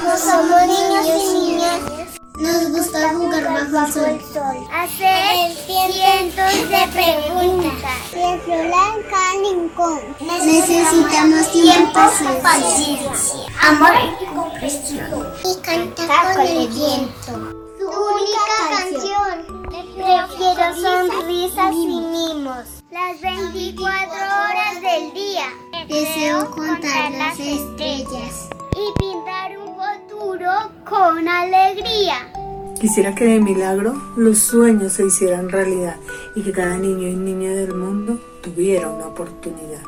Pues somos niños y niñas, nos gusta jugar bajo el sol. Hacer cientos de preguntas. Lincoln. Necesitamos tiempo, paciencia, amor y comprensión. Y cantar con el viento. Su única canción. Prefiero sonrisas y mimos. Las 24 horas del día. Deseo contarla con alegría. Quisiera que de milagro los sueños se hicieran realidad y que cada niño y niña del mundo tuviera una oportunidad.